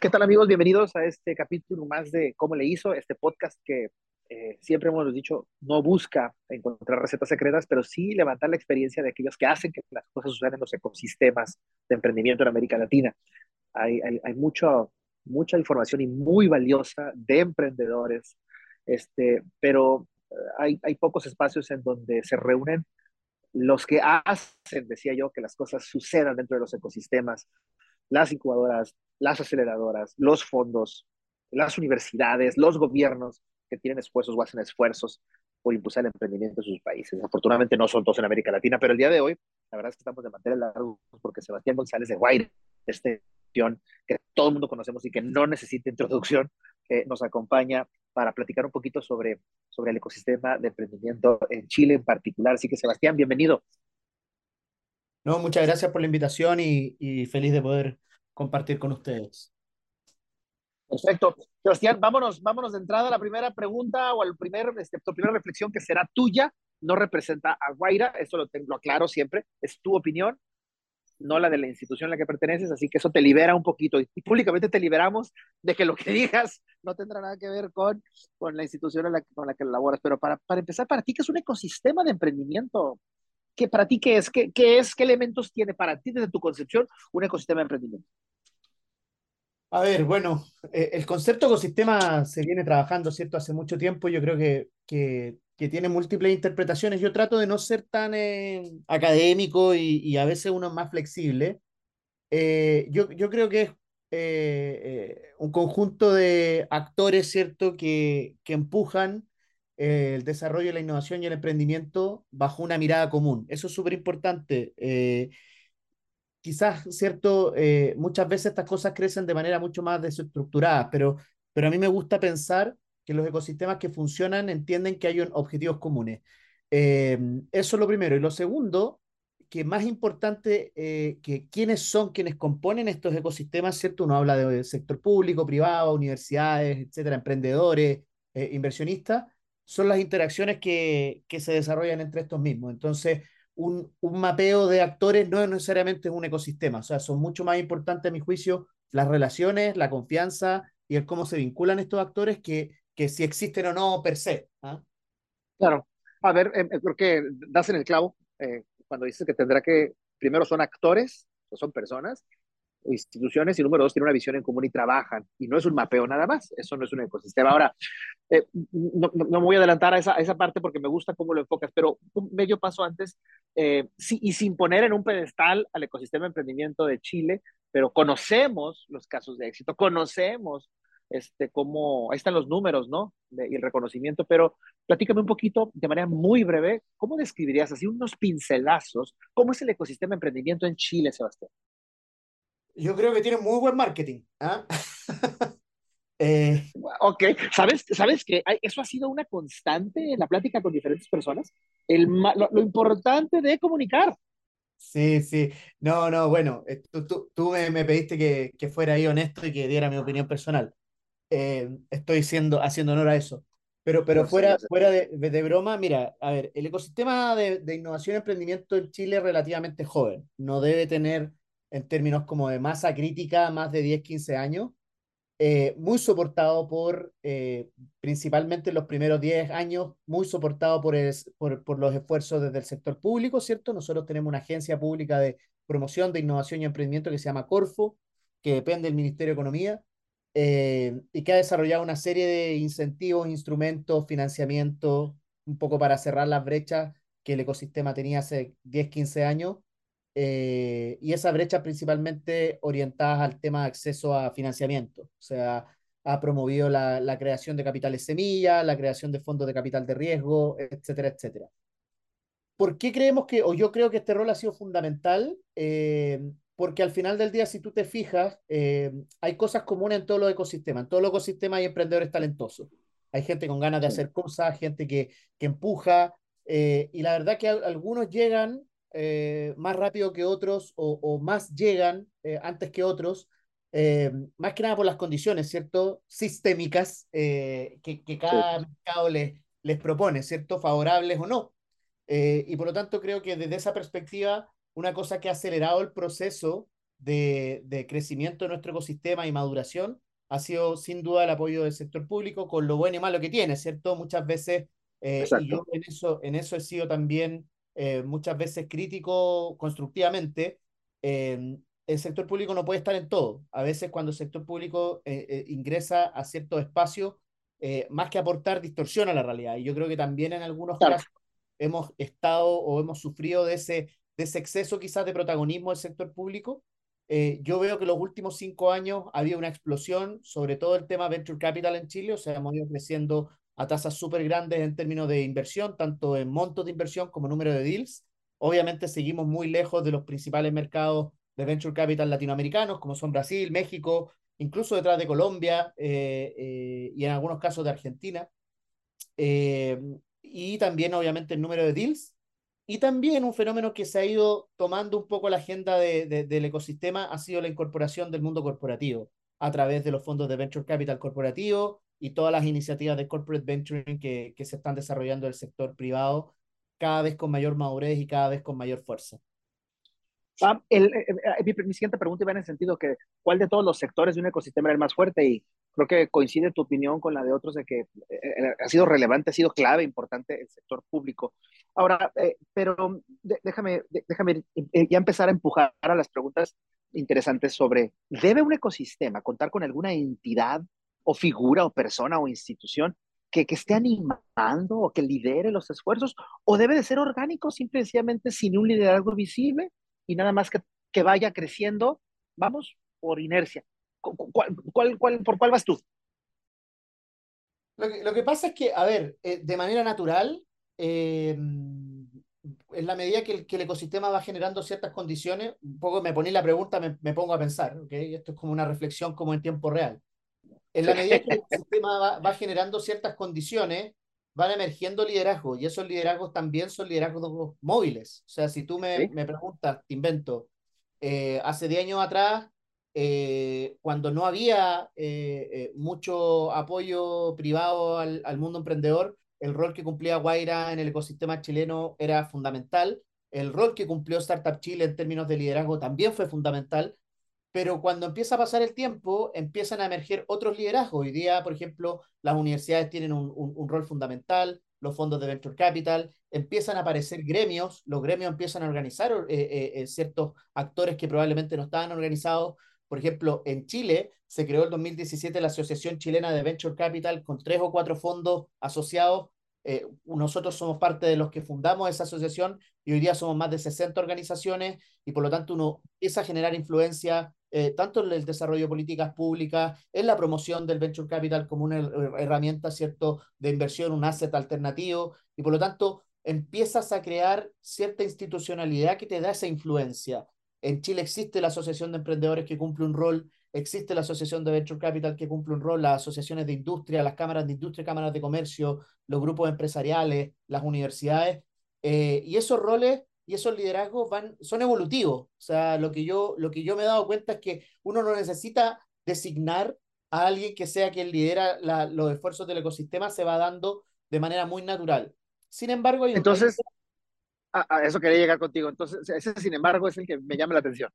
¿Qué tal amigos? Bienvenidos a este capítulo más de Cómo le hizo, este podcast que eh, siempre hemos dicho no busca encontrar recetas secretas, pero sí levantar la experiencia de aquellos que hacen que las cosas sucedan en los ecosistemas de emprendimiento en América Latina. Hay, hay, hay mucha información y muy valiosa de emprendedores, este, pero eh, hay, hay pocos espacios en donde se reúnen los que hacen, decía yo, que las cosas sucedan dentro de los ecosistemas, las incubadoras, las aceleradoras, los fondos, las universidades, los gobiernos que tienen esfuerzos o hacen esfuerzos por impulsar el emprendimiento en sus países. Afortunadamente no son todos en América Latina, pero el día de hoy, la verdad es que estamos de manera largo porque Sebastián González de Guaire, este que todo el mundo conocemos y que no necesita introducción, eh, nos acompaña para platicar un poquito sobre, sobre el ecosistema de emprendimiento en Chile en particular. Así que Sebastián, bienvenido. No, muchas gracias por la invitación y, y feliz de poder compartir con ustedes. Perfecto. Sebastián, vámonos, vámonos de entrada a la primera pregunta o a la primer, este, primera reflexión que será tuya. No representa a Guaira, eso lo, lo aclaro siempre, es tu opinión, no la de la institución a la que perteneces, así que eso te libera un poquito y públicamente te liberamos de que lo que digas no tendrá nada que ver con, con la institución la, con la que laboras. Pero para, para empezar, para ti, que es un ecosistema de emprendimiento? ¿Qué, para ti, ¿qué es? ¿Qué, ¿Qué es? ¿Qué elementos tiene para ti, desde tu concepción, un ecosistema de emprendimiento? A ver, bueno, eh, el concepto ecosistema se viene trabajando, ¿cierto? Hace mucho tiempo, yo creo que, que, que tiene múltiples interpretaciones. Yo trato de no ser tan eh, académico y, y, a veces uno más flexible. Eh, yo, yo creo que es un conjunto de actores, ¿cierto?, que, que empujan el desarrollo, la innovación y el emprendimiento bajo una mirada común. Eso es súper importante. Eh, quizás, ¿cierto? Eh, muchas veces estas cosas crecen de manera mucho más desestructurada, pero, pero a mí me gusta pensar que los ecosistemas que funcionan entienden que hay objetivos comunes. Eh, eso es lo primero. Y lo segundo, que más importante que quiénes son quienes componen estos ecosistemas, ¿cierto? Uno habla de sector público, privado, universidades, etcétera, emprendedores, inversionistas son las interacciones que, que se desarrollan entre estos mismos. Entonces, un, un, mapeo de actores no es necesariamente un ecosistema, o sea, son mucho más importantes, a mi juicio, las relaciones, la confianza y el cómo se vinculan estos actores que, que si existen o no per se. ¿ah? Claro. A ver, eh, creo que das en el clavo eh, cuando dices que tendrá que, primero son actores, son personas, instituciones y número dos, tienen una visión en común y trabajan. Y no es un mapeo nada más, eso no es un ecosistema. Ahora, eh, no, no, me voy a adelantar a esa, a esa parte porque me gusta cómo lo enfocas, pero un medio paso antes, eh, sí, y sin poner en un pedestal al ecosistema de emprendimiento de Chile, pero conocemos los casos de éxito, conocemos este, cómo, ahí están los números, ¿no? De, y el reconocimiento, pero platícame un poquito de manera muy breve, ¿cómo describirías así unos pincelazos? ¿Cómo es el ecosistema de emprendimiento en Chile, Sebastián? Yo creo que tiene muy buen marketing. ¿ah? eh, ok, ¿sabes, sabes que eso ha sido una constante en la plática con diferentes personas? El, lo, lo importante de comunicar. Sí, sí. No, no, bueno, eh, tú, tú, tú me, me, pediste que, que, fuera ahí honesto y que diera mi opinión personal. Eh, estoy siendo, haciendo honor a eso. Pero, pero no, fuera, sí, fuera de, de, broma, mira, a ver, el ecosistema de, de innovación y emprendimiento en Chile es relativamente joven. No debe tener en términos como de masa crítica, más de 10, 15 años, eh, muy soportado por, eh, principalmente en los primeros 10 años, muy soportado por, el, por, por, los esfuerzos desde el sector público, ¿cierto? Nosotros tenemos una agencia pública de promoción de innovación y emprendimiento que se llama Corfo, que depende del Ministerio de Economía, eh, y que ha desarrollado una serie de incentivos, instrumentos, financiamiento, un poco para cerrar las brechas que el ecosistema tenía hace 10, 15 años, eh, y esa brecha principalmente orientadas al tema de acceso a financiamiento. O sea, ha promovido la, la, creación de capitales semilla, la creación de fondos de capital de riesgo, etcétera, etcétera. ¿Por qué creemos que, o yo creo que este rol ha sido fundamental? Eh, porque al final del día, si tú te fijas, eh, hay cosas comunes en todos los ecosistemas. En todos los ecosistemas hay emprendedores talentosos. Hay gente con ganas de hacer cosas, gente que, que empuja, eh, y la verdad que algunos llegan eh, más rápido que otros o, o más llegan eh, antes que otros, eh, más que nada por las condiciones, ¿cierto? Sistémicas que, que, cada sí. mercado les, les propone, ¿cierto? Favorables o no. y por lo tanto creo que desde esa perspectiva, una cosa que ha acelerado el proceso de, de, crecimiento de nuestro ecosistema y maduración ha sido sin duda el apoyo del sector público con lo bueno y malo que tiene, ¿cierto? Muchas veces, eh, y yo en eso, en eso he sido también eh, muchas veces crítico constructivamente, eh, el sector público no puede estar en todo. A veces cuando el sector público ingresa a ciertos espacios, más que aportar, distorsiona la realidad. Y yo creo que también en algunos casos hemos estado o hemos sufrido de ese, de ese exceso quizás de protagonismo del sector público eh, yo veo que los últimos cinco años había una explosión, sobre todo el tema venture capital en Chile, o sea, hemos ido creciendo a tasas súper grandes en términos de inversión, tanto en montos de inversión como número de deals. Obviamente seguimos muy lejos de los principales mercados de venture capital latinoamericanos, como son Brasil, México, incluso detrás de Colombia eh, eh, y en algunos casos de Argentina. y también, obviamente, el número de deals y también un fenómeno que se ha ido tomando un poco la agenda de, del ecosistema ha sido la incorporación del mundo corporativo a través de los fondos de Venture Capital corporativo y todas las iniciativas de corporate venturing que, que se están desarrollando en el sector privado cada vez con mayor madurez y cada vez con mayor fuerza. Ah, el, eh, eh, mi, siguiente pregunta iba en el sentido que cuál de todos los sectores de un ecosistema era el más fuerte y creo que coincide tu opinión con la de otros de que eh, ha sido relevante, ha sido clave, importante el sector público. Ahora, pero déjame, déjame ya empezar a empujar a las preguntas interesantes sobre, ¿debe un ecosistema contar con alguna entidad o figura o persona o institución que, que, esté animando o que lidere los esfuerzos, o debe de ser orgánico simplemente sin un liderazgo visible y nada más que, que vaya creciendo, vamos, por inercia. ¿Cuál, cuál, cuál, por cuál vas tú? Lo que, lo que, pasa es que, a ver, eh, de manera natural, eh, en la medida que el, que el, ecosistema va generando ciertas condiciones, un poco me poní la pregunta, me, me pongo a pensar, ¿ok? Esto es como una reflexión como en tiempo real. En la medida que el ecosistema va, va generando ciertas condiciones, van emergiendo liderazgos y esos liderazgos también son liderazgos móviles. O sea, si tú me, me preguntas, te invento, eh, hace 10 años atrás, eh, cuando no había eh, mucho apoyo privado al, al, mundo emprendedor, el rol que cumplía Guaira en el ecosistema chileno era fundamental. El rol que cumplió Startup Chile en términos de liderazgo también fue fundamental pero cuando empieza a pasar el tiempo, empiezan a emerger otros liderazgos. Hoy día, por ejemplo, las universidades tienen un, un, rol fundamental, los fondos de Venture Capital, empiezan a aparecer gremios, los gremios empiezan a organizar eh, eh, eh, ciertos actores que probablemente no estaban organizados. Por ejemplo, en Chile se creó en 2017 la Asociación Chilena de Venture Capital con tres o cuatro fondos asociados. nosotros somos parte de los que fundamos esa asociación y hoy día somos más de 60 organizaciones y por lo tanto uno empieza a generar influencia eh, tanto en el desarrollo de políticas públicas, en la promoción del venture capital como una herramienta, ¿cierto?, de inversión, un asset alternativo, y por lo tanto empiezas a crear cierta institucionalidad que te da esa influencia. En Chile existe la Asociación de Emprendedores que cumple un rol, existe la Asociación de Venture Capital que cumple un rol, las asociaciones de industria, las cámaras de industria, cámaras de comercio, los grupos empresariales, las universidades, eh, y esos roles y esos liderazgos van, son evolutivos. O sea, lo que, yo, lo que yo me he dado cuenta es que uno no necesita designar a alguien que sea quien lidera la, los esfuerzos del ecosistema, se va dando de manera muy natural. Sin embargo, hay Entonces, a, eso quería llegar contigo. Entonces, ese, sin embargo, es el que me llama la atención.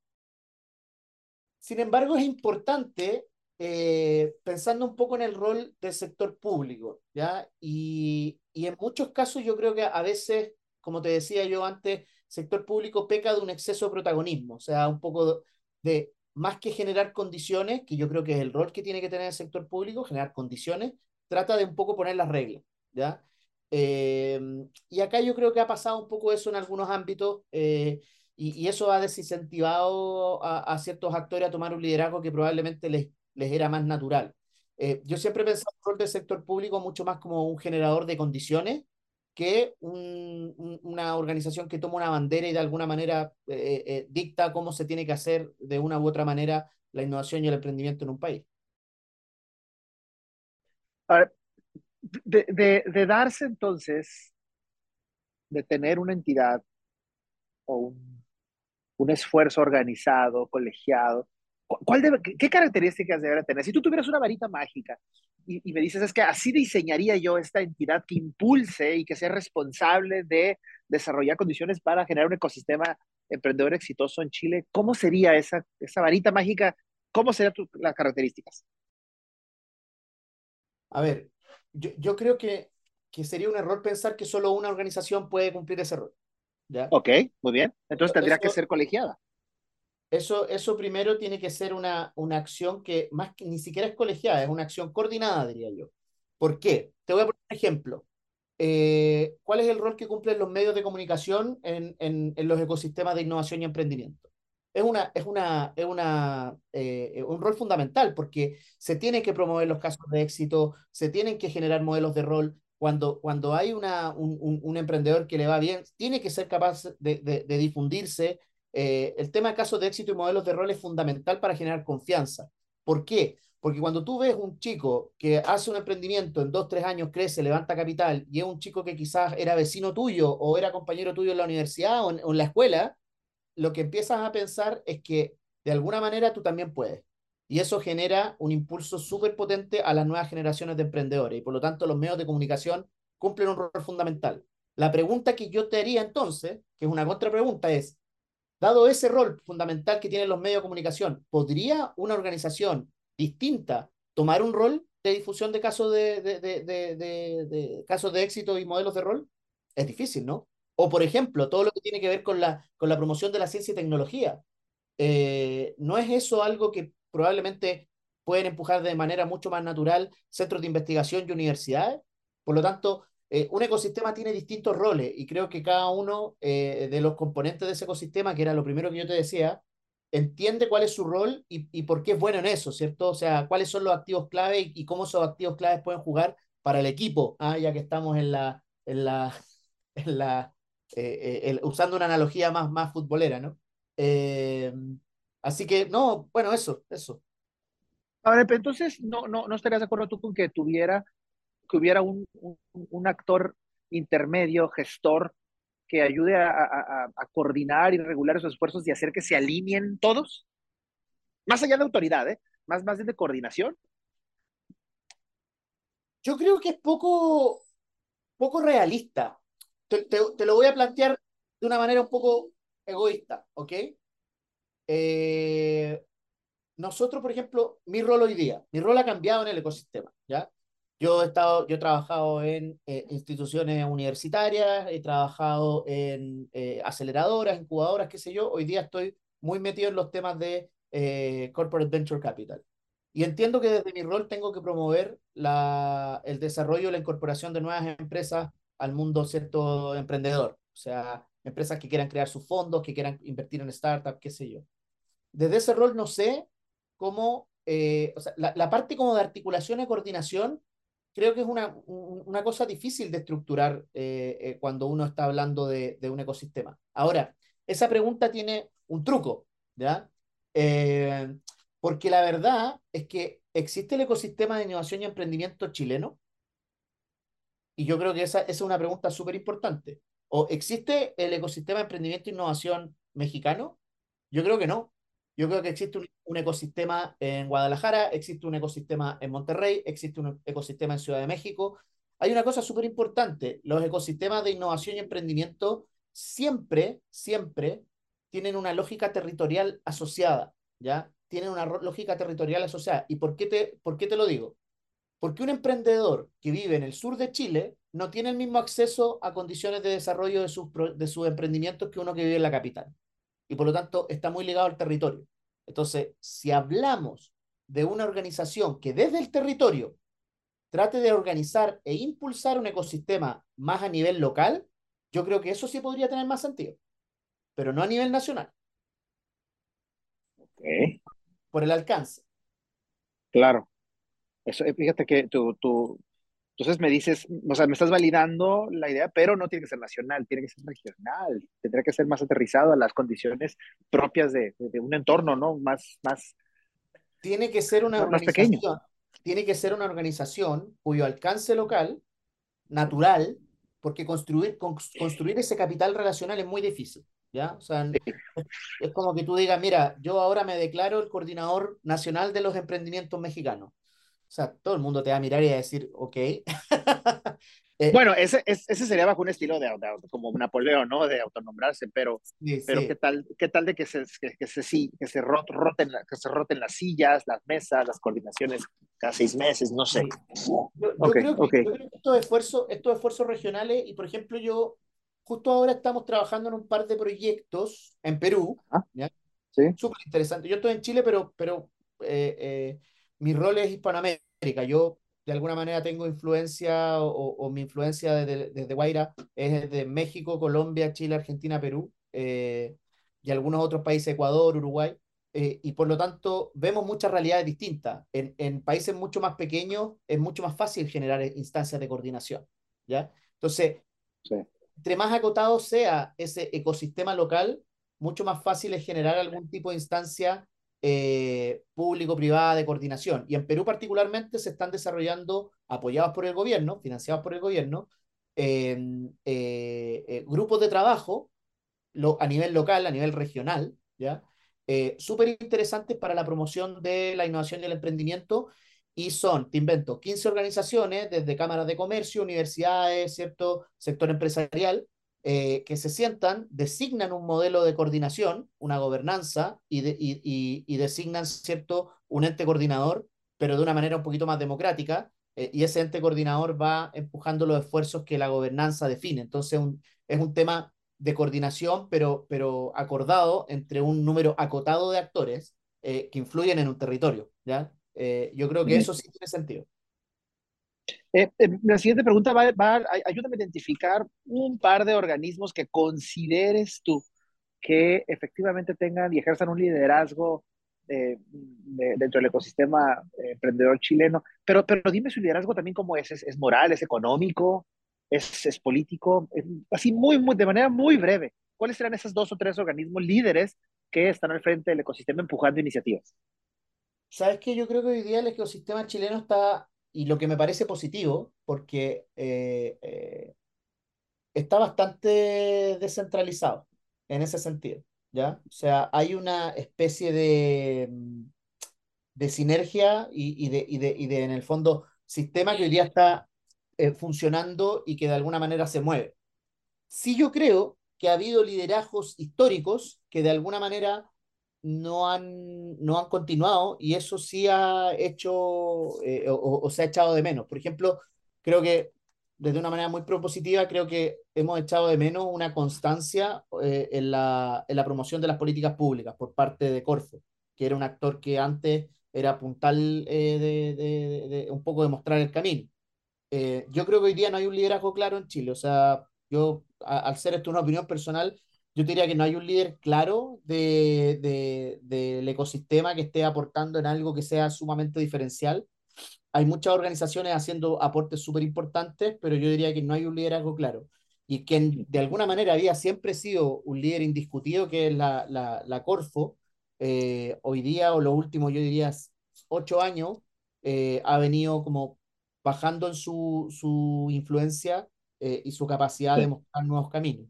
Sin embargo, es importante, eh, pensando un poco en el rol del sector público, ¿ya? Y, y en muchos casos yo creo que a veces, como te decía yo antes, sector público peca de un exceso de protagonismo, o sea, un poco de, más que generar condiciones, que yo creo que es el rol que tiene que tener el sector público, generar condiciones, trata de un poco poner las reglas, ¿ya? Eh, y acá yo creo que ha pasado un poco eso en algunos ámbitos eh, y, y, eso ha desincentivado a, a, ciertos actores a tomar un liderazgo que probablemente les, les era más natural. Eh, yo siempre he pensado el rol del sector público mucho más como un generador de condiciones que un, una organización que toma una bandera y de alguna manera eh, eh, dicta cómo se tiene que hacer de una u otra manera la innovación y el emprendimiento en un país. de, de, darse entonces, de tener una entidad o un, un esfuerzo organizado, colegiado, ¿cuál ¿qué características debería tener? Si tú tuvieras una varita mágica y, me dices, es que así diseñaría yo esta entidad que impulse y que sea responsable de desarrollar condiciones para generar un ecosistema emprendedor exitoso en Chile, ¿cómo sería esa, esa varita mágica? ¿Cómo serían las características? A ver, yo, yo creo que, que, sería un error pensar que solo una organización puede cumplir ese rol. ¿ya? Ok, muy bien. Entonces tendría que ser colegiada. Eso, eso primero tiene que ser una, una acción que más ni siquiera es colegiada, es una acción coordinada, diría yo. ¿Por qué? Te voy a poner un ejemplo. Eh, ¿Cuál es el rol que cumplen los medios de comunicación en, en, en los ecosistemas de innovación y emprendimiento? Es, una, es, una, es una, eh, un rol fundamental porque se tienen que promover los casos de éxito, se tienen que generar modelos de rol. Cuando, cuando hay una, un, un, emprendedor que le va bien, tiene que ser capaz de, de difundirse, eh, el tema de casos de éxito y modelos de rol es fundamental para generar confianza. ¿Por qué? Porque cuando tú ves un chico que hace un emprendimiento, en dos, tres años crece, levanta capital, y es un chico que quizás era vecino tuyo o era compañero tuyo en la universidad o en, la escuela, lo que empiezas a pensar es que de alguna manera tú también puedes. Y eso genera un impulso súper potente a las nuevas generaciones de emprendedores. Y por lo tanto, los medios de comunicación cumplen un rol fundamental. La pregunta que yo te haría entonces, que es una contrapregunta, es, Dado ese rol fundamental que tienen los medios de comunicación, ¿podría una organización distinta tomar un rol de difusión de casos de, casos de éxito y modelos de rol? Es difícil, ¿no? O, por ejemplo, todo lo que tiene que ver con la, con la promoción de la ciencia y tecnología. Eh, ¿No es eso algo que probablemente pueden empujar de manera mucho más natural centros de investigación y universidades? Por lo tanto, eh, un ecosistema tiene distintos roles y creo que cada uno eh, de los componentes de ese ecosistema, que era lo primero que yo te decía, entiende cuál es su rol y, y por qué es bueno en eso, ¿cierto? O sea, cuáles son los activos clave y, y cómo esos activos claves pueden jugar para el equipo, ah, ya que estamos en la, en la, en la eh, el, usando una analogía más, más futbolera, ¿no? así que, no, bueno, eso, eso. Entonces, no, no, no estarías de acuerdo tú con que tuviera que hubiera un, un, actor intermedio, gestor, que ayude a, a, a, coordinar y regular esos esfuerzos y hacer que se alineen todos, más allá de autoridad, ¿eh? más, más de coordinación. Yo creo que es poco, poco realista. Te, te, te lo voy a plantear de una manera un poco egoísta, ¿ok? Eh, nosotros, por ejemplo, mi rol hoy día, mi rol ha cambiado en el ecosistema, ¿ya? Yo he, estado, yo he trabajado en eh, instituciones universitarias, he trabajado en eh, aceleradoras, incubadoras, qué sé yo. Hoy día estoy muy metido en los temas de eh, Corporate Venture Capital. Y entiendo que desde mi rol tengo que promover la, el desarrollo y la incorporación de nuevas empresas al mundo cierto emprendedor. O sea, empresas que quieran crear sus fondos, que quieran invertir en startups, qué sé yo. Desde ese rol no sé cómo, eh, o sea, la, la parte como de articulación y coordinación creo que es una, una cosa difícil de estructurar eh, eh, cuando uno está hablando de, de, un ecosistema. Ahora, esa pregunta tiene un truco, ¿ya? Eh, porque la verdad es que existe el ecosistema de innovación y emprendimiento chileno. Y yo creo que esa, esa es una pregunta súper importante. ¿O existe el ecosistema de emprendimiento e innovación mexicano? Yo creo que no. Yo creo que existe un, ecosistema en Guadalajara, existe un ecosistema en Monterrey, existe un ecosistema en Ciudad de México. Hay una cosa súper importante, los ecosistemas de innovación y emprendimiento siempre, siempre tienen una lógica territorial asociada, ¿ya? Tienen una lógica territorial asociada. ¿Y por qué te, por qué te lo digo? Porque un emprendedor que vive en el sur de Chile no tiene el mismo acceso a condiciones de desarrollo de sus, de sus emprendimientos que uno que vive en la capital y por lo tanto está muy ligado al territorio. Entonces, si hablamos de una organización que desde el territorio trate de organizar e impulsar un ecosistema más a nivel local, yo creo que eso sí podría tener más sentido, pero no a nivel nacional. Okay. Por el alcance. Claro. Eso, fíjate que tu, tu, entonces me dices, o sea, me estás validando la idea, pero no tiene que ser nacional, tiene que ser regional, tendría que ser más aterrizado a las condiciones propias de, de, de un entorno, ¿no? Más, más. Tiene que ser una más pequeño. Tiene que ser una organización cuyo alcance local, natural, porque construir, construir ese capital relacional es muy difícil, ¿ya? O sea, sí. es como que tú digas, mira, yo ahora me declaro el coordinador nacional de los emprendimientos mexicanos O sea, todo el mundo te va a mirar y a decir, ok. Eh, bueno, ese, ese sería bajo un estilo de, como Napoleón, ¿no? De autonombrarse, pero, pero ¿qué, tal, ¿qué tal de que se, que, se, que, se roten, que se roten las sillas, las mesas, las coordinaciones cada seis meses, no sé? Yo, creo, que, estos, esfuerzos, estos esfuerzos regionales, y por ejemplo yo, justo ahora estamos trabajando en un par de proyectos en Perú, ah, ¿ya? Sí. Súper interesante. Yo estoy en Chile, pero, pero eh, eh, mi rol es Hispanoamérica. Yo de alguna manera tengo influencia o, mi influencia desde, desde, Guaira es de México, Colombia, Chile, Argentina, Perú eh, y algunos otros países, Ecuador, Uruguay. Eh, y por lo tanto vemos muchas realidades distintas. En, en, países mucho más pequeños es mucho más fácil generar instancias de coordinación. ¿ya? Entonces, entre más acotado sea ese ecosistema local, mucho más fácil es generar algún tipo de instancia eh, público-privada de coordinación. Y en Perú particularmente se están desarrollando, apoyados por el gobierno, financiados por el gobierno, em, eh, eh, grupos de trabajo lo, a nivel local, a nivel regional, ¿ya? súper interesantes para la promoción de la innovación y el emprendimiento. Y son, te invento, 15 organizaciones, desde cámaras de comercio, universidades, ¿cierto? sector empresarial, eh, que se sientan, designan un modelo de coordinación, una gobernanza, y, y, designan, ¿cierto?, un ente coordinador, pero de una manera un poquito más democrática, eh, y ese ente coordinador va empujando los esfuerzos que la gobernanza define. Entonces, es un tema de coordinación, pero, pero acordado entre un número acotado de actores eh, que influyen en un territorio, ¿ya? yo creo que eso sí tiene sentido. Eh, eh, la siguiente pregunta va, va, ayúdame a identificar un par de organismos que consideres tú que efectivamente tengan y ejerzan un liderazgo eh, dentro del ecosistema emprendedor chileno. Pero, pero dime su liderazgo también cómo es. ¿Es, moral, es económico, es, es político? así muy, muy, de manera muy breve. ¿Cuáles serán esos dos o tres organismos líderes que están al frente del ecosistema empujando iniciativas? Sabes que yo creo que hoy día el ecosistema chileno está y lo que me parece positivo, porque eh, eh, está bastante descentralizado en ese sentido, ¿ya? O sea, hay una especie de, mm, de sinergia y, de, y, de, y de, en el fondo, sistema que hoy día está eh, funcionando y que de alguna manera se mueve. Sí yo creo que ha habido liderazgos históricos que de alguna manera no han, no han continuado y eso sí ha hecho eh, o, se ha echado de menos. Por ejemplo, creo que desde una manera muy propositiva, creo que hemos echado de menos una constancia eh, en, la, en la promoción de las políticas públicas por parte de Corfo, que era un actor que antes era puntal eh, de, de, un poco de mostrar el camino. yo creo que hoy día no hay un liderazgo claro en Chile, o sea, yo, al ser esto una opinión personal, yo diría que no hay un líder claro de, de, del ecosistema que esté aportando en algo que sea sumamente diferencial. Hay muchas organizaciones haciendo aportes súper importantes, pero yo diría que no hay un liderazgo claro. Y quien de alguna manera había siempre sido un líder indiscutido, que es la, la, la Corfo, eh, hoy día o los últimos, yo diría, ocho años, eh, ha venido como bajando en su, su influencia eh, y su capacidad de mostrar nuevos caminos.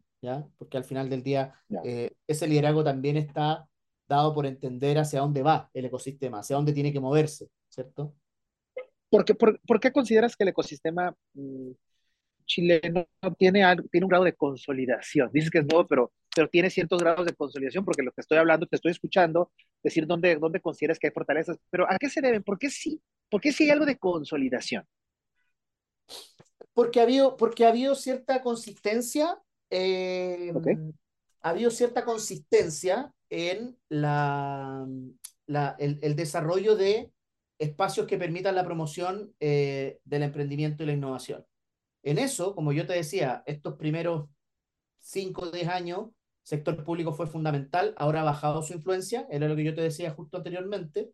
Porque al final del día eh, ese liderazgo también está dado por entender hacia dónde va el ecosistema, hacia dónde tiene que moverse, ¿cierto? ¿Por qué, por, qué consideras que el ecosistema mm, chileno tiene, tiene un grado de consolidación? Dices que es nuevo, pero, pero tiene ciertos grados de consolidación, porque lo que estoy hablando, te estoy escuchando, decir dónde, dónde consideras que hay fortalezas, pero ¿a qué se deben? ¿Por qué sí? ¿Por qué sí hay algo de consolidación? Porque ha habido, porque ha habido cierta consistencia eh, ha habido cierta consistencia en la, la el, desarrollo de espacios que permitan la promoción eh, del emprendimiento y la innovación. En eso, como yo te decía, estos primeros 5 o 10 años, sector público fue fundamental, ahora ha bajado su influencia, era lo que yo te decía justo anteriormente,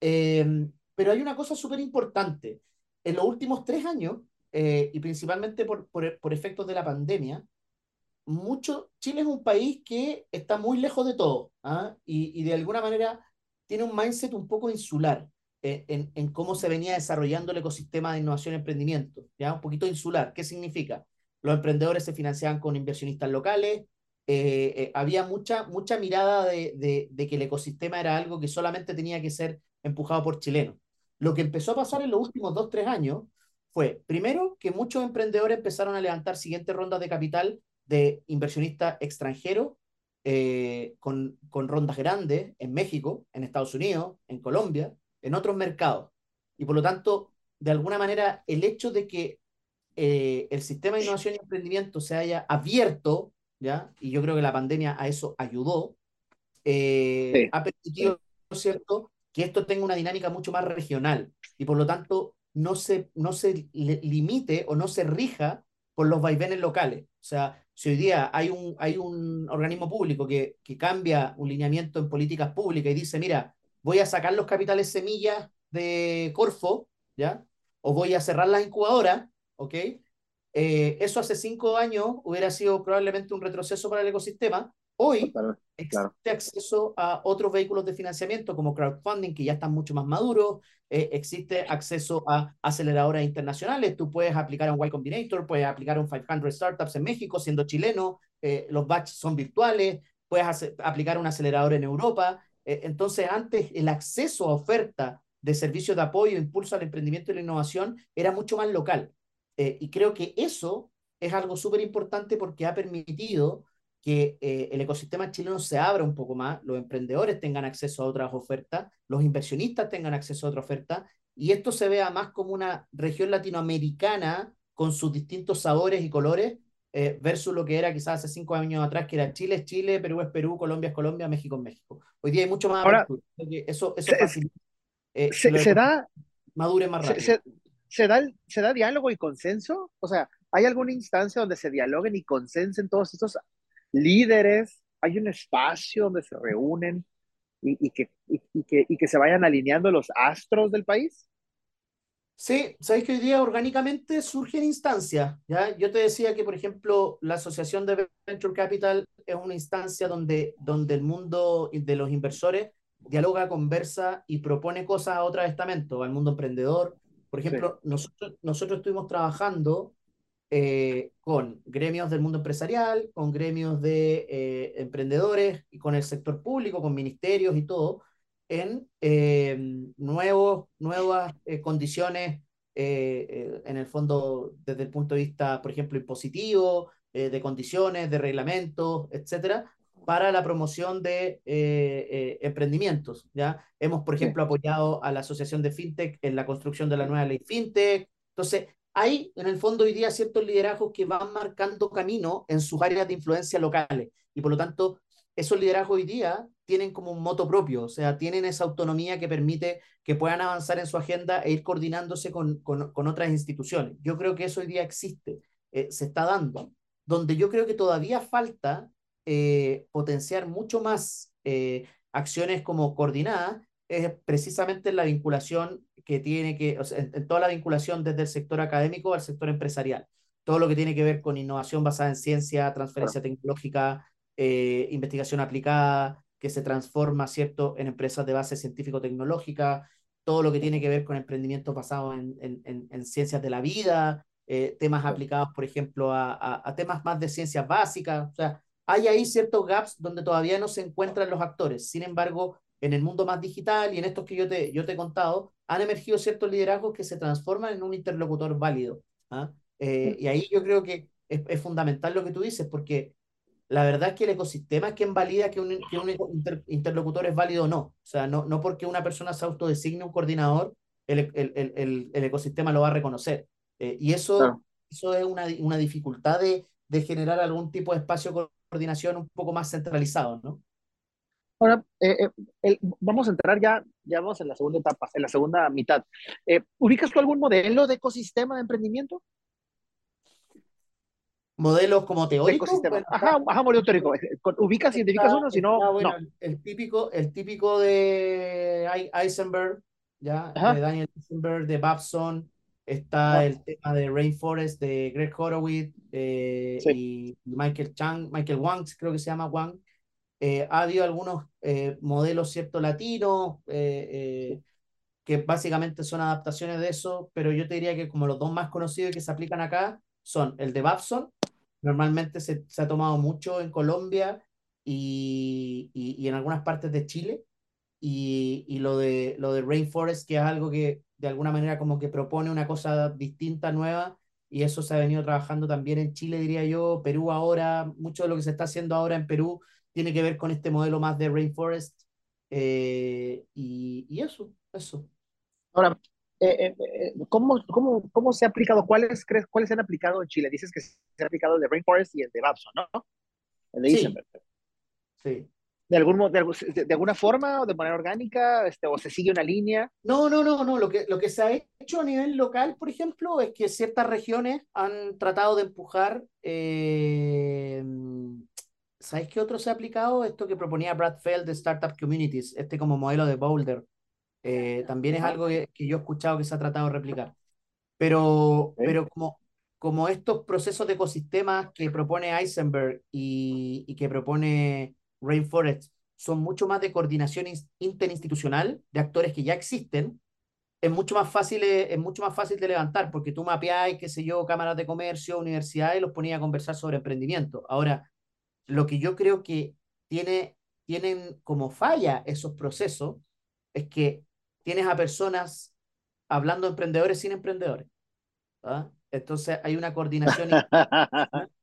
eh, pero hay una cosa súper importante. En los últimos tres años, y principalmente por, por, por efectos de la pandemia, mucho, Chile es un país que está muy lejos de todo ¿ah? y, y, de alguna manera tiene un mindset un poco insular eh, en, en, cómo se venía desarrollando el ecosistema de innovación y emprendimiento, ¿ya? un poquito insular. ¿Qué significa? Los emprendedores se financiaban con inversionistas locales, eh, eh, había mucha, mucha mirada de, de, de, que el ecosistema era algo que solamente tenía que ser empujado por chilenos. lo que empezó a pasar en los últimos dos, tres años fue, primero, que muchos emprendedores empezaron a levantar siguientes rondas de capital de inversionistas extranjeros eh, con, con rondas grandes en México, en Estados Unidos, en Colombia, en otros mercados. Y por lo tanto, de alguna manera, el hecho de que eh, el sistema de innovación y emprendimiento se haya abierto, ¿ya? y yo creo que la pandemia a eso ayudó, eh, ha permitido, ¿cierto?, que esto tenga una dinámica mucho más regional y por lo tanto no se, no se limite o no se rija por los vaivenes locales. O sea, si hoy día hay un, hay un organismo público que, que cambia un lineamiento en políticas públicas y dice, mira, voy a sacar los capitales semillas de Corfo, ¿ya? O voy a cerrar las incubadoras, ¿ok? Eh, eso hace cinco años hubiera sido probablemente un retroceso para el ecosistema. Hoy existe acceso a otros vehículos de financiamiento como crowdfunding que ya están mucho más maduros, eh, existe acceso a aceleradoras internacionales, tú puedes aplicar a un Y Combinator, puedes aplicar a un 500 Startups en México siendo chileno, eh, los batches son virtuales, puedes aplicar a un acelerador en Europa. entonces, antes el acceso a oferta de servicios de apoyo, impulso al emprendimiento y la innovación era mucho más local. Eh, y creo que eso es algo súper importante porque ha permitido que eh, el ecosistema chileno se abra un poco más, los emprendedores tengan acceso a otras ofertas, los inversionistas tengan acceso a otra oferta, y esto se vea más como una región latinoamericana con sus distintos sabores y colores, eh, versus lo que era quizás hace cinco años atrás, que era Chile es Chile, Perú es Perú, Colombia es Colombia, México es México. Hoy día hay mucho más Ahora, Eso, eso se, facilita, se, se da... Madure más rápido. ¿se da, ¿se da diálogo y consenso? O sea, ¿hay alguna instancia donde se dialoguen y consensen todos estos líderes? ¿Hay un espacio donde se reúnen y, y, que, y, que, y que se vayan alineando los astros del país? Sí, sabéis que hoy día orgánicamente surgen instancias. ¿ya? Yo te decía que, por ejemplo, la Asociación de Venture Capital es una instancia donde, donde el mundo de los inversores dialoga, conversa y propone cosas a otros estamentos, al mundo emprendedor, por ejemplo, nosotros, nosotros estuvimos trabajando eh, con gremios del mundo empresarial, con gremios de eh, emprendedores y con el sector público, con ministerios y todo, en eh, nuevos, nuevas condiciones, en el fondo, desde el punto de vista, por ejemplo, impositivo, de condiciones, de reglamentos, etcétera, para la promoción de eh, eh, emprendimientos. ¿ya? Hemos, por ejemplo, apoyado a la Asociación de FinTech en la construcción de la nueva ley FinTech. Entonces, hay en el fondo hoy día ciertos liderazgos que van marcando camino en sus áreas de influencia locales y por lo tanto esos liderazgos hoy día tienen como un moto propio, o sea, tienen esa autonomía que permite que puedan avanzar en su agenda e ir coordinándose con, con, otras instituciones. Yo creo que eso hoy día existe, eh, se está dando. Donde yo creo que todavía falta eh, potenciar mucho más eh, acciones como coordinadas es precisamente la vinculación que tiene que, o sea, en, toda la vinculación desde el sector académico al sector empresarial. Todo lo que tiene que ver con innovación basada en ciencia, transferencia tecnológica, eh, investigación aplicada, que se transforma, ¿cierto?, en empresas de base científico-tecnológica, todo lo que tiene que ver con emprendimiento basado en, en, en, ciencias de la vida, temas aplicados, por ejemplo, a, a, a, temas más de ciencias básicas, o sea, hay ahí ciertos gaps donde todavía no se encuentran los actores. Sin embargo, en el mundo más digital y en estos que yo te, yo te he contado, han emergido ciertos liderazgos que se transforman en un interlocutor válido. ¿ah? Eh, y ahí yo creo que es, es, fundamental lo que tú dices, porque la verdad es que el ecosistema es quien valida que un, que un interlocutor es válido o no. O sea, no, no porque una persona se autodesigne un coordinador, el, el, el, el ecosistema lo va a reconocer. Eh, y eso, eso es una, una dificultad de, de generar algún tipo de espacio coordinación un poco más centralizado, ¿no? Ahora, eh, eh, vamos a entrar ya, ya vamos en la segunda etapa, en la segunda mitad. Eh, ¿Ubicas tú algún modelo de ecosistema de emprendimiento? modelos como teóricos. Bueno, ajá, ajá, modelo teórico. ¿Ubicas, identificas uno? Si no, bueno, no. El, típico, el típico de Eisenberg, ¿ya? de Daniel Eisenberg, de Babson, Está el tema de Rainforest de Greg Horowitz eh, y Michael Chang, Michael Wang, creo que se llama Wang. Eh, ha habido algunos eh, modelos cierto latinos que básicamente son adaptaciones de eso, pero yo te diría que como los dos más conocidos que se aplican acá son el de Babson, normalmente se, se ha tomado mucho en Colombia y, y, y, en algunas partes de Chile, y, y lo, de, lo de Rainforest, que es algo que de alguna manera como que propone una cosa distinta, nueva, y eso se ha venido trabajando también en Chile, diría yo, Perú ahora, mucho de lo que se está haciendo ahora en Perú tiene que ver con este modelo más de rainforest, eh, y, y, eso, eso. Ahora, eh, eh, ¿cómo, cómo, ¿cómo, se ha aplicado? ¿Cuáles crees, cuáles se han aplicado en Chile? Dices que se ha aplicado el de rainforest y el de Babson, ¿no? El de sí. sí de, algún, de, de, alguna forma o de manera orgánica este, o se sigue una línea? No, no, no, no. Lo que, lo que se ha hecho a nivel local, por ejemplo, es que ciertas regiones han tratado de empujar. ¿Sabéis qué otro se ha aplicado? Esto que proponía Brad Feld de Startup Communities, este como modelo de Boulder. Eh, también es algo que, que, yo he escuchado que se ha tratado de replicar. Pero, pero como, como estos procesos de ecosistemas que propone Eisenberg y, y que propone Rainforest son mucho más de coordinación interinstitucional de actores que ya existen, es mucho más fácil, es mucho más fácil de levantar, porque tú mapeás, qué sé yo, cámaras de comercio, universidades, los ponías a conversar sobre emprendimiento. Ahora, lo que yo creo que tiene, tienen como falla esos procesos es que tienes a personas hablando de emprendedores sin emprendedores. ¿ah? Entonces hay una coordinación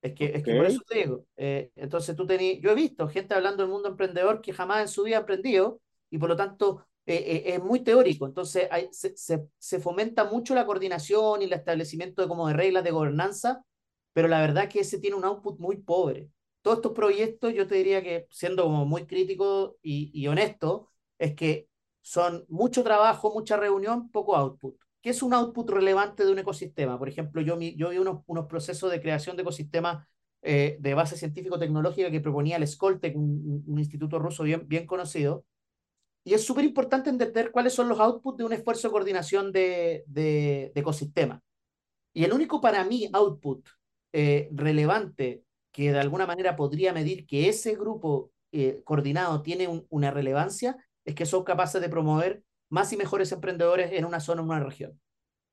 Es que, es que por eso te digo. Eh, entonces tú tenías, yo he visto gente hablando del mundo emprendedor que jamás en su vida ha emprendido y por lo tanto eh, eh, es muy teórico. Entonces hay, se, se, se, fomenta mucho la coordinación y el establecimiento de, como de reglas de gobernanza, pero la verdad es que ese tiene un output muy pobre. Todos estos proyectos, yo te diría que siendo como muy crítico y, y honesto, es que son mucho trabajo, mucha reunión, poco output. ¿Qué es un output relevante de un ecosistema? Por ejemplo, yo, yo vi unos, unos procesos de creación de ecosistemas eh, de base científico-tecnológica que proponía el Skoltech, un, un, instituto ruso bien, bien conocido. Y es súper importante entender cuáles son los outputs de un esfuerzo de coordinación de, de, de ecosistema. Y el único para mí output eh, relevante que de alguna manera podría medir que ese grupo eh, coordinado tiene un, una relevancia es que son capaces de promover más y mejores emprendedores en una zona, en una región,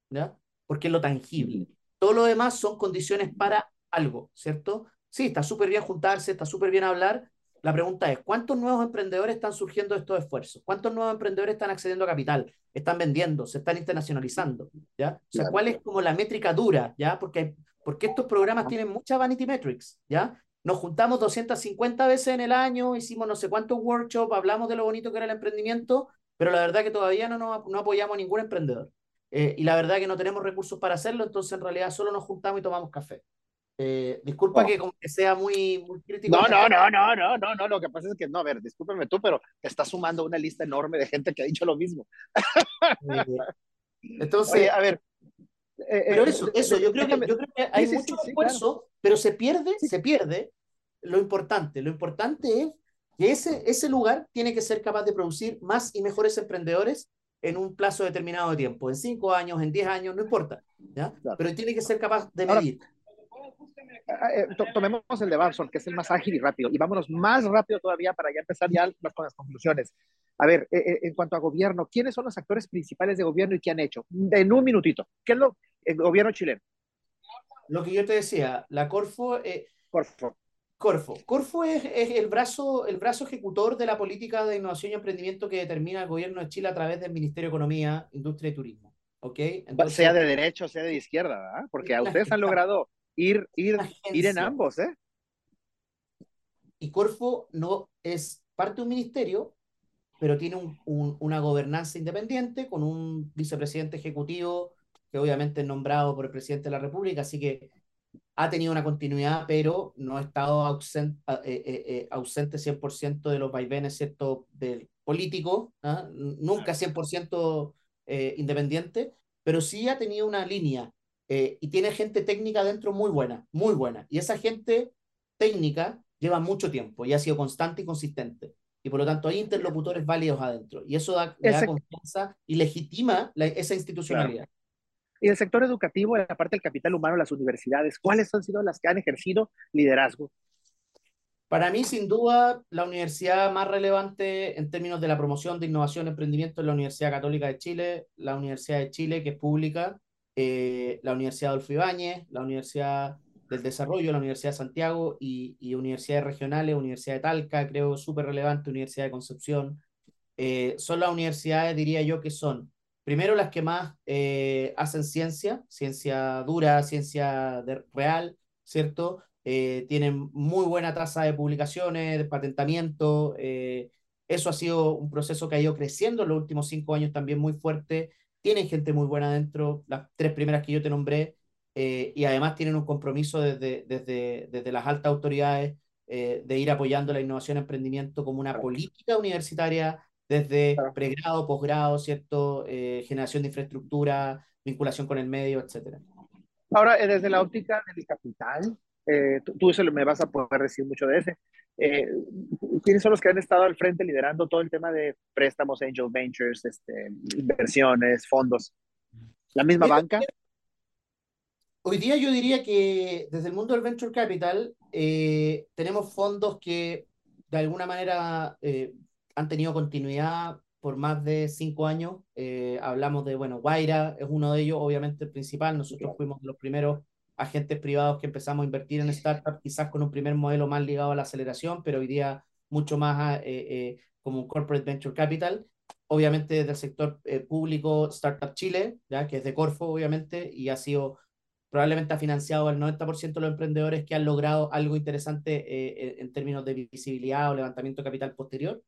¿ya? Porque es lo tangible. Todo lo demás son condiciones para algo, ¿cierto? Sí, está súper bien juntarse, está súper bien hablar. La pregunta es, ¿cuántos nuevos emprendedores están surgiendo de estos esfuerzos? ¿Cuántos nuevos emprendedores están accediendo a capital? ¿Están vendiendo? ¿Se están internacionalizando? ¿Ya? O sea, ¿cuál es como la métrica dura? ¿Ya? Porque, porque estos programas tienen mucha vanity metrics, ¿ya? Nos juntamos 250 veces en el año, hicimos no sé cuántos workshops, hablamos de lo bonito que era el emprendimiento, pero la verdad que todavía no, no, no apoyamos a ningún emprendedor. Eh, y la verdad que no tenemos recursos para hacerlo, entonces en realidad solo nos juntamos y tomamos café. Eh, disculpa oh. que, como que sea muy, muy crítico. No, no, no, no, no, no, no, lo que pasa es que, no, a ver, discúlpeme tú, pero está sumando una lista enorme de gente que ha dicho lo mismo. Entonces, Oye, a ver. Eh, pero eso, eso, yo creo, que, yo creo que hay sí, mucho sí, esfuerzo, claro. pero se pierde, se pierde lo importante. Lo importante es y ese, ese lugar tiene que ser capaz de producir más y mejores emprendedores en un plazo determinado de tiempo, en cinco años, en diez años, no importa, ¿ya? Claro. Pero tiene que ser capaz de medir. Ahora, eh, tomemos el de Barson, que es el más ágil y rápido, y vámonos más rápido todavía para ya empezar ya con las conclusiones. A ver, eh, eh, en cuanto a gobierno, ¿quiénes son los actores principales de gobierno y qué han hecho? En un minutito, ¿qué es lo el gobierno chileno? Lo que yo te decía, la Corfo... Eh, Corfo. Corfo. Corfo es, es, el, brazo, el brazo ejecutor de la política de innovación y emprendimiento que determina el gobierno de Chile a través del Ministerio de Economía, Industria y Turismo. ¿Okay? Entonces, sea de derecha o sea de izquierda, ¿verdad? Porque a ustedes han logrado ir, ir, ir en ambos, ¿eh? Y Corfo no es parte de un ministerio, pero tiene un, un, una gobernanza independiente con un vicepresidente ejecutivo que obviamente es nombrado por el presidente de la República, así que ha tenido una continuidad, pero no ha estado ausente, eh, eh, eh, ausente 100% de los vaivenes, ¿cierto?, del político, ¿ah? nunca 100% eh, independiente, pero sí ha tenido una línea eh, y tiene gente técnica dentro muy buena, muy buena. Y esa gente técnica lleva mucho tiempo y ha sido constante y consistente. Y por lo tanto hay interlocutores válidos adentro. Y eso da, le da confianza y legitima la, esa institucionalidad. Claro. Y el sector educativo, la parte del capital humano, las universidades, ¿cuáles han sido las que han ejercido liderazgo? Para mí, sin duda, la universidad más relevante en términos de la promoción de innovación y emprendimiento es la Universidad Católica de Chile, la Universidad de Chile, que es pública, eh, la Universidad Adolfo Ibáñez, la Universidad del Desarrollo, la Universidad de Santiago y, y universidades regionales, Universidad de Talca, creo súper relevante, Universidad de Concepción. Eh, son las universidades, diría yo, que son primero las que más eh, hacen ciencia, ciencia dura, ciencia real, ¿cierto? Eh, tienen muy buena tasa de publicaciones, de patentamiento. Eh, eso ha sido un proceso que ha ido creciendo en los últimos cinco años también muy fuerte. Tienen gente muy buena dentro, las tres primeras que yo te nombré, y además tienen un compromiso desde, desde, desde las altas autoridades de ir apoyando la innovación y emprendimiento como una política universitaria desde pregrado, posgrado, ¿cierto? Eh, generación de infraestructura, vinculación con el medio, etcétera. Ahora, eh, desde la óptica del capital, eh, tú, eso me vas a poder decir mucho de ese. ¿Quiénes son los que han estado al frente liderando todo el tema de préstamos, angel ventures, este, inversiones, fondos? ¿La misma banca? Hoy día yo diría que desde el mundo del venture capital tenemos fondos que de alguna manera han tenido continuidad por más de cinco años. Eh, hablamos de, bueno, Guaira es uno de ellos, obviamente el principal. Nosotros fuimos los primeros agentes privados que empezamos a invertir en startups, quizás con un primer modelo más ligado a la aceleración, pero hoy día mucho más eh, eh, como un corporate venture capital. Obviamente desde el sector público, Startup Chile, ¿ya? que es de Corfo, obviamente, y ha sido probablemente ha financiado al 90% de los emprendedores que han logrado algo interesante en términos de visibilidad o levantamiento de capital posterior.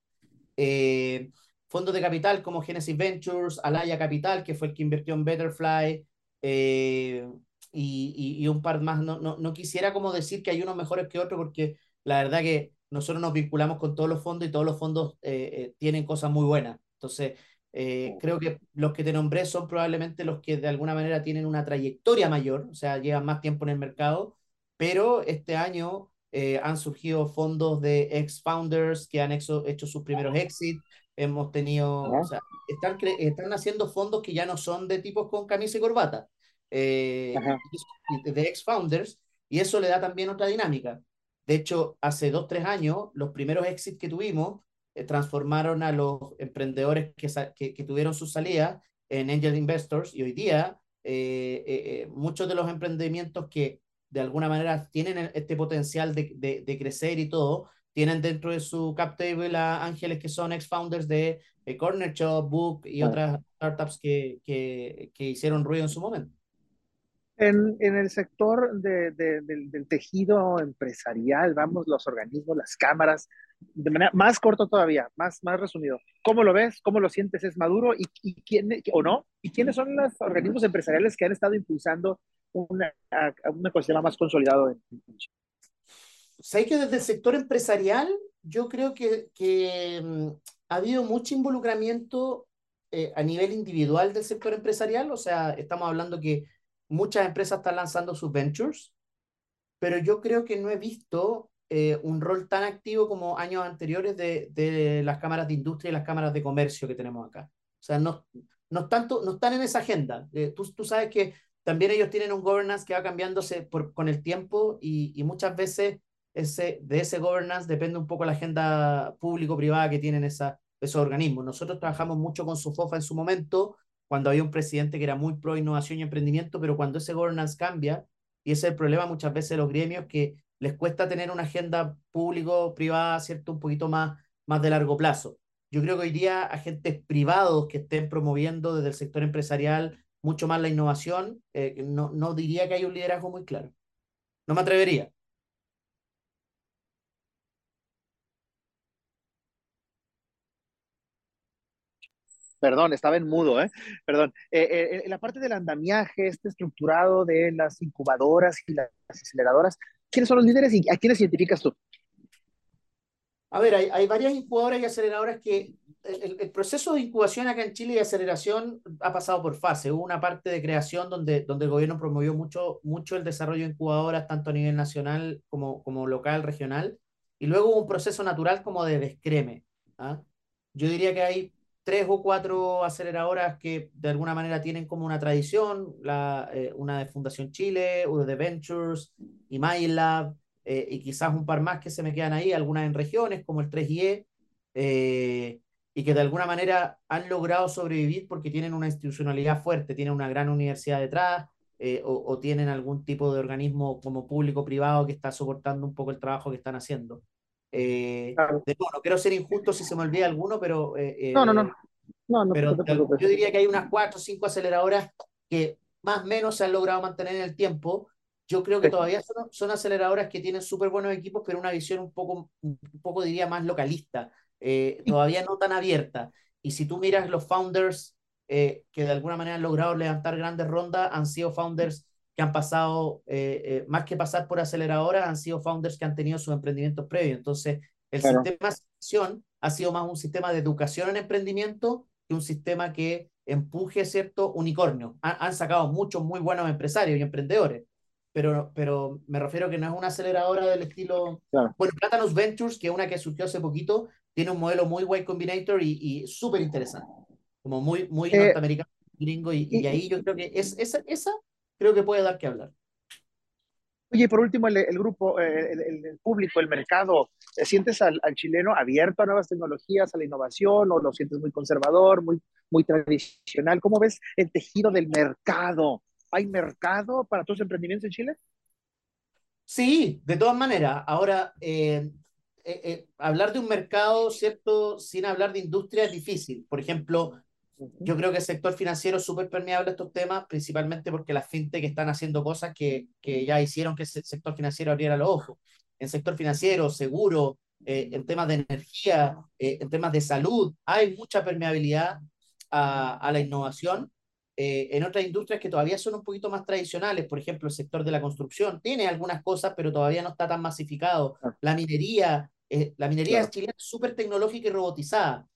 Eh, fondos de capital como Genesis Ventures, Alaya Capital, que fue el que invirtió en Betterfly, eh, y, y, un par más. No, no, no, quisiera como decir que hay unos mejores que otros, porque la verdad que nosotros nos vinculamos con todos los fondos y todos los fondos eh, tienen cosas muy buenas. Entonces, creo que los que te nombré son probablemente los que de alguna manera tienen una trayectoria mayor, o sea, llevan más tiempo en el mercado, pero este año eh, han surgido fondos de ex-founders que han hecho, hecho sus primeros exits. Hemos tenido, o sea, están, están haciendo fondos que ya no son de tipos con camisa y corbata, eh, de ex-founders, y eso le da también otra dinámica. De hecho, hace dos, tres años, los primeros exits que tuvimos eh, transformaron a los emprendedores que, que, que, tuvieron su salida en angel investors, y hoy día muchos de los emprendimientos que de alguna manera tienen este potencial de, de, crecer y todo, tienen dentro de su cap table a ángeles que son ex-founders de, Corner Shop, Book y otras startups que, que, que, hicieron ruido en su momento. En, en el sector de, del, del, tejido empresarial, vamos, los organismos, las cámaras, de manera más corto todavía, más, más resumido. ¿Cómo lo ves? ¿Cómo lo sientes? ¿Es maduro? ¿Y, y quién, o no? ¿Y quiénes son los organismos empresariales que han estado impulsando una, un ecosistema más consolidado en, Sé que desde el sector empresarial yo creo que, que mm, ha habido mucho involucramiento eh, a nivel individual del sector empresarial, o sea, estamos hablando que muchas empresas están lanzando sus ventures, pero yo creo que no he visto eh, un rol tan activo como años anteriores de, de, las cámaras de industria y las cámaras de comercio que tenemos acá. O sea, no, no, tanto, no están en esa agenda. Eh, tú, tú sabes que también ellos tienen un governance que va cambiándose por, con el tiempo y, y, muchas veces ese, de ese governance depende un poco la agenda público-privada que tienen esa, esos organismos. Nosotros trabajamos mucho con SUFOFA en su momento, cuando había un presidente que era muy pro innovación y emprendimiento, pero cuando ese governance cambia, y ese es el problema muchas veces de los gremios, que les cuesta tener una agenda público-privada, ¿cierto? Un poquito más, más de largo plazo. Yo creo que hoy día agentes privados que estén promoviendo desde el sector empresarial mucho más la innovación, eh, no, no diría que hay un liderazgo muy claro. No me atrevería. Perdón, estaba en mudo, ¿eh? Perdón. Eh, eh la parte del andamiaje, este estructurado de las incubadoras y las aceleradoras, ¿quiénes son los líderes y a quiénes identificas tú? A ver, hay, hay varias incubadoras y aceleradoras que el, proceso de incubación acá en Chile y aceleración ha pasado por fase. Hubo una parte de creación donde, donde el gobierno promovió mucho, mucho el desarrollo de incubadoras, tanto a nivel nacional como, como local, regional. Y luego hubo un proceso natural como de descreme. ¿ah? Yo diría que hay tres o cuatro aceleradoras que de alguna manera tienen como una tradición, la, eh, una de Fundación Chile, una de Ventures, y Lab, eh, y quizás un par más que se me quedan ahí, algunas en regiones como el 3IE. Eh, y que de alguna manera han logrado sobrevivir porque tienen una institucionalidad fuerte, tienen una gran universidad detrás eh, o, tienen algún tipo de organismo como público-privado que está soportando un poco el trabajo que están haciendo. Eh, no quiero ser injusto si se me olvida alguno, pero... Eh, no, no, no. No, no, pero yo diría que hay unas cuatro o cinco aceleradoras que más o menos se han logrado mantener en el tiempo. Yo creo que todavía son, son, aceleradoras que tienen súper buenos equipos, pero una visión un poco, un poco diría, más localista, eh, todavía no tan abierta. Y si tú miras los founders eh, que de alguna manera han logrado levantar grandes rondas, han sido founders que han pasado, eh, más que pasar por aceleradoras, han sido founders que han tenido sus emprendimientos previos. Entonces, el sistema de acción ha sido más un sistema de educación en emprendimiento que un sistema que empuje, ¿cierto?, unicornio. Han, sacado muchos muy buenos empresarios y emprendedores, pero, pero me refiero que no es una aceleradora del estilo... Bueno, Platanus Ventures, que es una que surgió hace poquito, tiene un modelo muy Y Combinator y, y súper interesante, como muy, muy eh, norteamericano, gringo, y, y, ahí yo creo que es, esa, esa creo que puede dar que hablar. Oye, por último, el, grupo, eh, el, público, el mercado, ¿sientes al, chileno abierto a nuevas tecnologías, a la innovación, o lo sientes muy conservador, muy, muy tradicional? ¿Cómo ves el tejido del mercado? ¿Hay mercado para tus emprendimientos en Chile? Sí, de todas maneras. Ahora, eh, eh, hablar de un mercado, ¿cierto? Sin hablar de industria es difícil. Por ejemplo, yo creo que el sector financiero es súper permeable a estos temas, principalmente porque las fintech están haciendo cosas que, que ya hicieron que el sector financiero abriera los ojos. En sector financiero, seguro, eh, en temas de energía, eh, en temas de salud, hay mucha permeabilidad a, a la innovación. Eh, en otras industrias que todavía son un poquito más tradicionales, por ejemplo, el sector de la construcción, tiene algunas cosas, pero todavía no está tan masificado. La minería, la minería chilena es súper tecnológica y robotizada